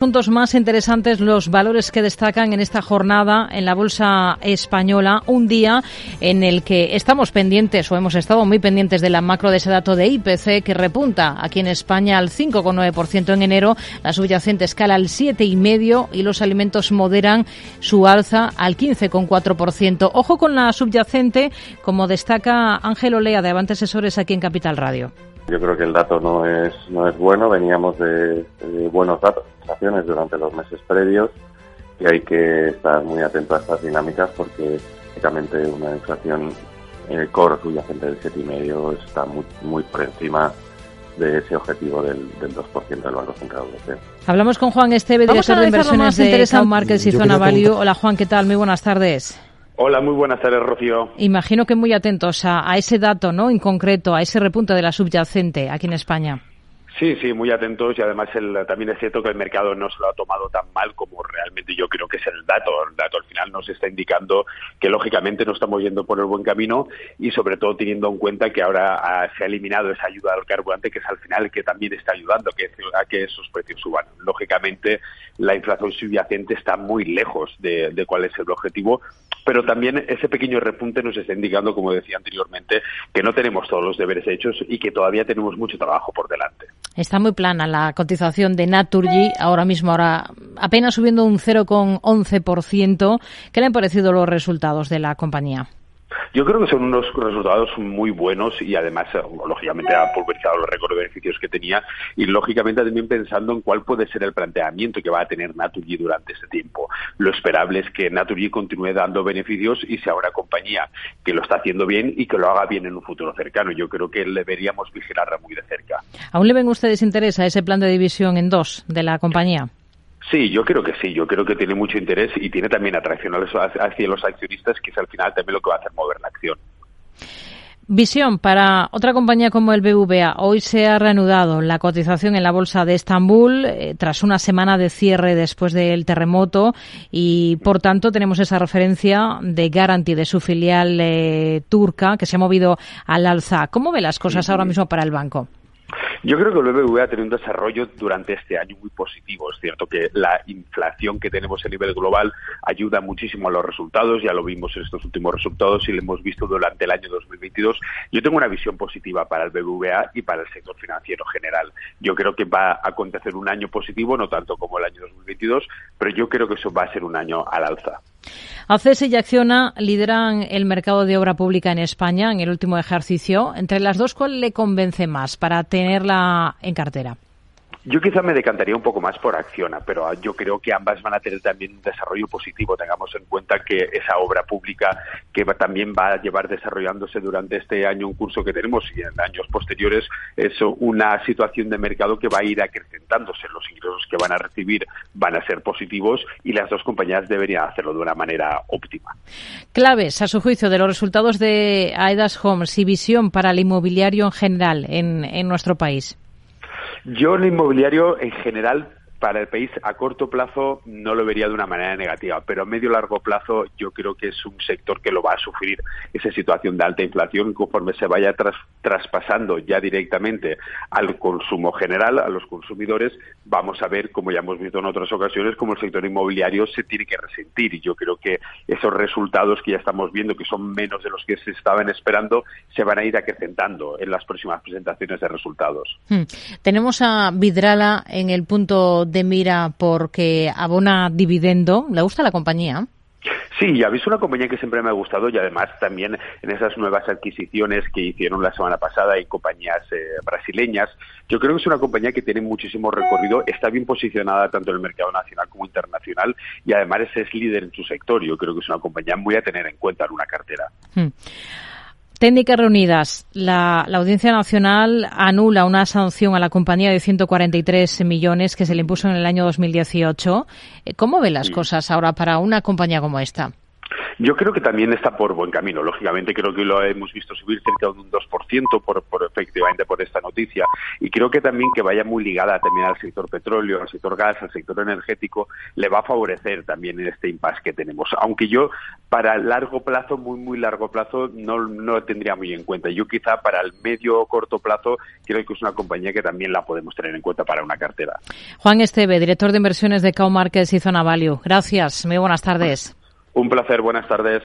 Puntos más interesantes los valores que destacan en esta jornada en la bolsa española, un día en el que estamos pendientes o hemos estado muy pendientes de la macro de ese dato de IPC que repunta aquí en España al 5,9% en enero, la subyacente escala al 7,5% y los alimentos moderan su alza al 15,4%. Ojo con la subyacente, como destaca Ángel Olea de Avante Asesores aquí en Capital Radio. Yo creo que el dato no es, no es bueno, veníamos de, buenos datos, durante los meses previos y hay que estar muy atento a estas dinámicas porque básicamente una inflación eh, core subyacente del 7,5 está muy, muy por encima de ese objetivo del, del 2% del Banco Central Europeo. Hablamos con Juan Esteve, director de inversiones de Markets y Zona Value. Hola Juan, ¿qué tal? Muy buenas tardes. Hola, muy buenas tardes, Rocío. Imagino que muy atentos a, ese dato, ¿no? En concreto, a ese repunte de la subyacente aquí en España. Sí, sí, muy atentos y además el, también es cierto que el mercado no se lo ha tomado tan mal como realmente yo creo que es el dato. El dato al final nos está indicando que lógicamente no estamos yendo por el buen camino y sobre todo teniendo en cuenta que ahora se ha eliminado esa ayuda al carburante que es al final que también está ayudando que, a que esos precios suban. Lógicamente la inflación subyacente está muy lejos de cuál es el objetivo pero también ese pequeño repunte nos está indicando, como decía anteriormente, que no tenemos todos los deberes hechos y que todavía tenemos mucho trabajo por delante. Está muy plana la cotización de Naturgy, ahora mismo ahora apenas subiendo un 0,11%. ¿Qué le han parecido los resultados de la compañía? Yo creo que son unos resultados muy buenos y además, eh, lógicamente, ha pulverizado los récords de beneficios que tenía y, lógicamente, también pensando en cuál puede ser el planteamiento que va a tener Naturgy durante este tiempo. Lo esperable es que Naturgy continúe dando beneficios y sea una compañía que lo está haciendo bien y que lo haga bien en un futuro cercano. Yo creo que deberíamos vigilarla muy de cerca. ¿Aún le ven ustedes interés a ese plan de división en dos de la compañía? Sí, yo creo que sí, yo creo que tiene mucho interés y tiene también atracción hacia los accionistas, que es al final también lo que va a hacer mover la acción. Visión para otra compañía como el BVA. Hoy se ha reanudado la cotización en la bolsa de Estambul eh, tras una semana de cierre después del terremoto y por tanto tenemos esa referencia de Garanti de su filial eh, turca que se ha movido al alza. ¿Cómo ve las cosas ahora mismo para el banco? Yo creo que el BBVA ha tenido un desarrollo durante este año muy positivo. Es cierto que la inflación que tenemos a nivel global ayuda muchísimo a los resultados, ya lo vimos en estos últimos resultados y lo hemos visto durante el año 2022. Yo tengo una visión positiva para el BBVA y para el sector financiero general. Yo creo que va a acontecer un año positivo, no tanto como el año 2022, pero yo creo que eso va a ser un año al alza. ACS y Acciona lideran el mercado de obra pública en España en el último ejercicio. Entre las dos, ¿cuál le convence más para en cartera? Yo quizá me decantaría un poco más por Acciona, pero yo creo que ambas van a tener también un desarrollo positivo. Tengamos en cuenta que esa obra pública que también va a llevar desarrollándose durante este año, un curso que tenemos y en años posteriores, es una situación de mercado que va a ir acrecentándose. Los ingresos que van a recibir van a ser positivos y las dos compañías deberían hacerlo de una manera óptima. Claves, a su juicio, de los resultados de Aedas Homes y visión para el inmobiliario en general en nuestro país. Yo el inmobiliario en general para el país a corto plazo no lo vería de una manera negativa, pero a medio largo plazo yo creo que es un sector que lo va a sufrir esa situación de alta inflación conforme se vaya traspasando ya directamente al consumo general, a los consumidores, vamos a ver, como ya hemos visto en otras ocasiones, cómo el sector inmobiliario se tiene que resentir y yo creo que esos resultados que ya estamos viendo, que son menos de los que se estaban esperando, se van a ir acrecentando en las próximas presentaciones de resultados. Hmm. Tenemos a Vidrala en el punto de mira porque abona dividendo. ¿Le gusta la compañía? Sí, ya visto una compañía que siempre me ha gustado y además también en esas nuevas adquisiciones que hicieron la semana pasada en compañías eh, brasileñas. Yo creo que es una compañía que tiene muchísimo recorrido, está bien posicionada tanto en el mercado nacional como internacional y además es líder en su sector. Yo creo que es una compañía muy a tener en cuenta en una cartera. Hmm. Técnicas reunidas. La, Audiencia Nacional anula una sanción a la compañía de 143 millones que se le impuso en el año 2018. Eh, ¿Cómo ve las cosas ahora para una compañía como esta? Yo creo que también está por buen camino. Lógicamente, creo que lo hemos visto subir cerca de un 2% por, por efectivamente por esta noticia. Y creo que también que vaya muy ligada también al sector petróleo, al sector gas, al sector energético, le va a favorecer también en este impasse que tenemos. Aunque yo, para largo plazo, muy, muy largo plazo, no, no lo tendría muy en cuenta. Yo quizá para el medio o corto plazo creo que es una compañía que también la podemos tener en cuenta para una cartera. Juan Esteve, director de inversiones de Cow Markets y Zona Value. Gracias. Muy buenas tardes. Un placer. Buenas tardes.